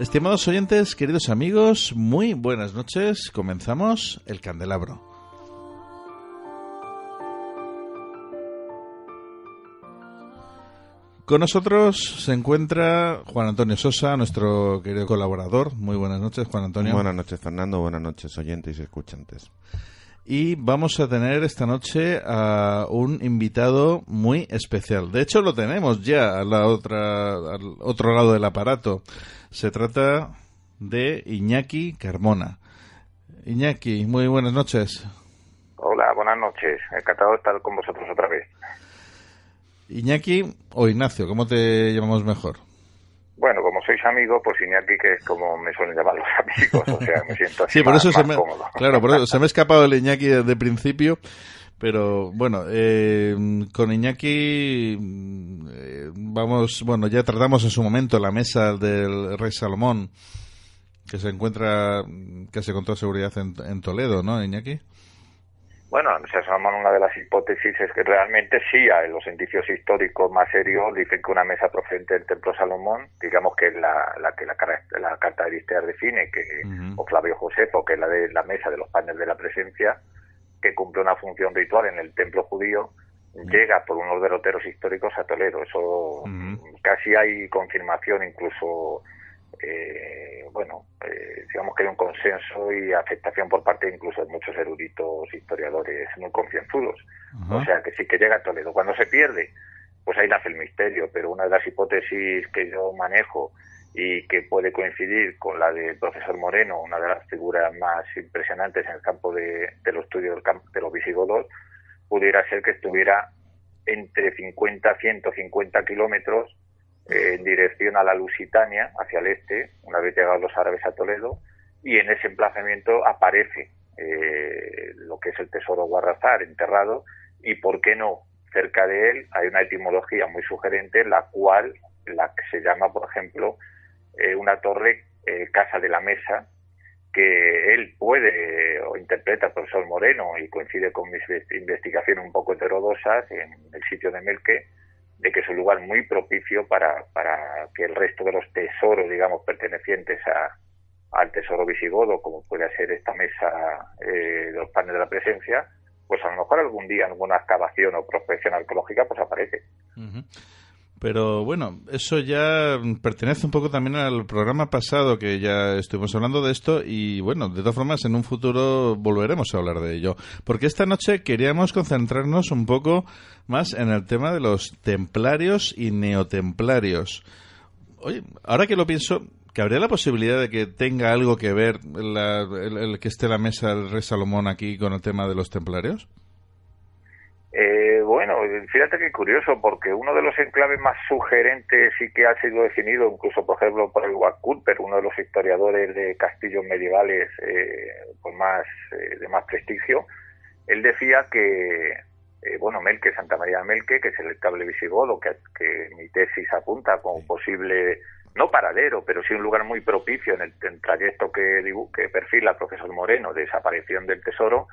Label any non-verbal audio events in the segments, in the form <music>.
Estimados oyentes, queridos amigos, muy buenas noches. Comenzamos el candelabro. Con nosotros se encuentra Juan Antonio Sosa, nuestro querido colaborador. Muy buenas noches, Juan Antonio. Buenas noches, Fernando. Buenas noches, oyentes y escuchantes. Y vamos a tener esta noche a un invitado muy especial. De hecho, lo tenemos ya a la otra, al otro lado del aparato. Se trata de Iñaki Carmona. Iñaki, muy buenas noches. Hola, buenas noches. Encantado de estar con vosotros otra vez. Iñaki o Ignacio, ¿cómo te llamamos mejor? Bueno, como sois amigos, pues Iñaki, que es como me suelen llamar los <laughs> amigos, o sea, me siento así Sí, por más, eso se me, cómodo. claro, por eso se me ha escapado el Iñaki desde el principio, pero bueno, eh, con Iñaki eh, vamos, bueno, ya tratamos en su momento la mesa del Rey Salomón, que se encuentra casi con toda seguridad en, en Toledo, ¿no, Iñaki? Bueno, se asoman una de las hipótesis es que realmente sí, los indicios históricos más serios dicen que una mesa procedente del Templo Salomón, digamos que es la, la que la, Carta de Aristeas define, que, Ujú. o Flavio Josefo, que es la de la mesa de los panes de la presencia, que cumple una función ritual en el templo judío, llega por unos derroteros históricos a Toledo. Eso Ujú. casi hay confirmación, incluso, eh, bueno, eh, digamos que hay un consenso y aceptación por parte incluso de muchos eruditos historiadores muy concienzudos. O sea, que sí que llega a Toledo. Cuando se pierde, pues ahí nace el misterio, pero una de las hipótesis que yo manejo y que puede coincidir con la del profesor Moreno, una de las figuras más impresionantes en el campo de, los estudios del campo de los visigodos, pudiera ser que estuviera entre 50 y 150 kilómetros eh, en dirección a la Lusitania, hacia el este, una vez llegados los árabes a Toledo, y en ese emplazamiento aparece eh, lo que es el tesoro Guarrazar enterrado, y por qué no, cerca de él hay una etimología muy sugerente, la cual, la que se llama, por ejemplo, eh, una torre eh, Casa de la Mesa, que él puede o interpreta el profesor Moreno y coincide con mis ve- investigaciones un poco heterodosas en el sitio de Melque, de que es un lugar muy propicio para, para que el resto de los tesoros, digamos, pertenecientes a, al tesoro visigodo, como puede ser esta mesa eh, de los panes de la presencia, pues a lo mejor algún día alguna excavación o prospección arqueológica pues aparece. Ujú. Pero bueno, eso ya pertenece un poco también al programa pasado que ya estuvimos hablando de esto y bueno, de todas formas en un futuro volveremos a hablar de ello. Porque esta noche queríamos concentrarnos un poco más en el tema de los templarios y neotemplarios. Oye, ahora que lo pienso, que habría la posibilidad de que tenga algo que ver la- el, el que esté la mesa del rey Salomón aquí con el tema de los templarios. Eh, bueno, fíjate qué curioso, porque uno de los enclaves más sugerentes y que ha sido definido incluso, por ejemplo, por el Culper, uno de los historiadores de castillos medievales eh, pues más eh, de más prestigio, él decía que, eh, bueno, Melque, Santa María Melque, que es el estable visigodo, que, que mi tesis apunta como posible, no paradero, pero sí un lugar muy propicio en el, en trayecto que, que perfila el profesor Moreno de desaparición del tesoro,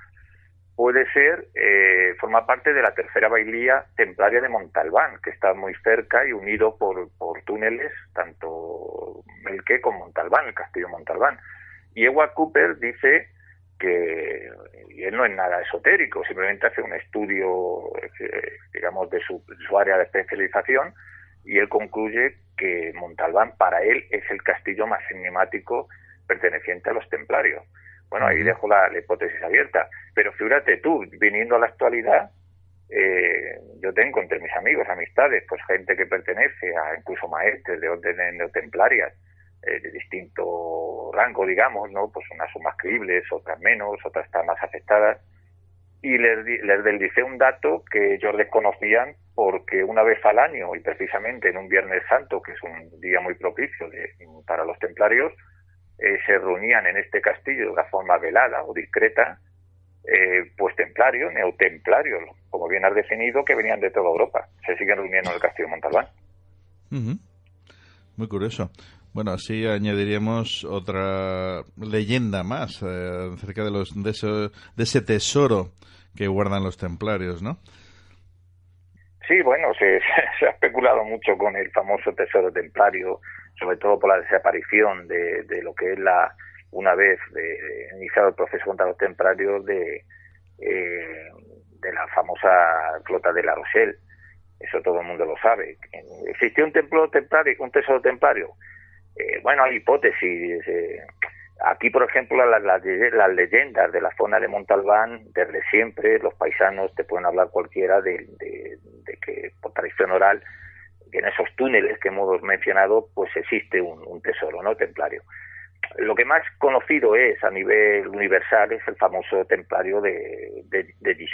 puede ser, eh, forma parte de la tercera bailía templaria de Montalbán, que está muy cerca y unido por, por túneles, tanto Melque como Montalbán, el castillo Montalbán. Y Ewa Cooper dice que, y él no es nada esotérico, simplemente hace un estudio, eh, digamos, de su, su área de especialización, y él concluye que Montalbán para él es el castillo más enigmático perteneciente a los templarios. Bueno, ahí dejo la, hipótesis abierta. Pero fíjate tú, viniendo a la actualidad, eh, yo tengo entre mis amigos, amistades, pues gente que pertenece a incluso maestres de órdenes neotemplarias eh, de distinto rango, digamos, ¿no? Pues unas son más creíbles, otras menos, otras están más afectadas. Y les, les deslicé un dato que ellos desconocían porque una vez al año, y precisamente en un Viernes Santo, que es un día muy propicio de, para los templarios, eh, se reunían en este castillo de una forma velada o discreta, eh, pues templarios, neotemplarios, como bien has definido, que venían de toda Europa. Se siguen reuniendo en el castillo de Montalbán. Muy curioso. Bueno, así añadiríamos otra leyenda más eh, acerca de, los, de, de ese tesoro que guardan los templarios, ¿no? Sí, bueno, se, <laughs> se, ha especulado mucho con el famoso tesoro templario sobre todo por la desaparición de, de lo que es la, una vez iniciado el proceso contra los templarios de, eh, de la famosa flota de La Rochelle. Eso todo el mundo lo sabe. ¿Existió un templo templario, un tesoro templario? Eh, bueno, hay hipótesis. Eh, aquí, por ejemplo, las, las, las, leyendas de la zona de Montalbán, desde siempre, los paisanos te pueden hablar cualquiera de, de, de que, por tradición oral, en esos túneles que hemos mencionado, pues existe un, tesoro no templario. Lo que más conocido es a nivel universal es el famoso templario de, de, de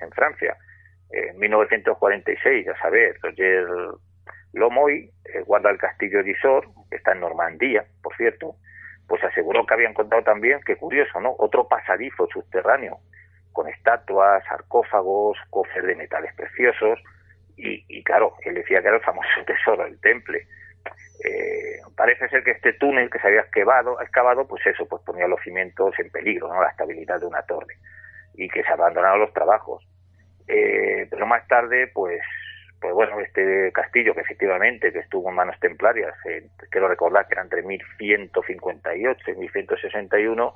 en Francia. En 1946, a saber, Roger Lomoy, eh, guarda el castillo Gisors, que está en Normandía, por cierto, pues aseguró que había encontrado también, qué curioso, ¿no? Otro pasadizo subterráneo, con estatuas, sarcófagos, cofres de metales preciosos, y, y, claro, él decía que era el famoso <laughs> tesoro del temple. Eh, parece ser que este túnel que se había excavado, excavado, pues eso, pues ponía los cimientos en peligro, ¿no? la estabilidad de una torre, y que se abandonaron los trabajos. Eh, pero más tarde, pues, pues bueno, este castillo que efectivamente que estuvo en manos templarias, eh, quiero recordar que era entre 1158 y 1161,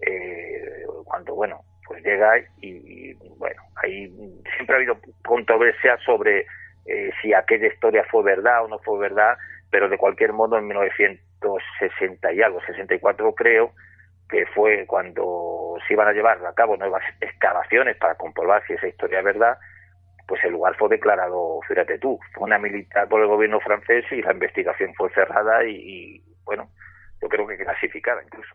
eh, cuando, bueno, pues llega y, bueno, ahí siempre ha habido controversia sobre eh, si aquella historia fue verdad o no fue verdad, pero de cualquier modo en 1960 y algo, 64 creo, que fue cuando se iban a llevar a cabo nuevas excavaciones para comprobar si esa historia es verdad, pues el lugar fue declarado, fíjate tú, fue una militar por el gobierno francés y la investigación fue cerrada y, bueno, yo creo que clasificada incluso.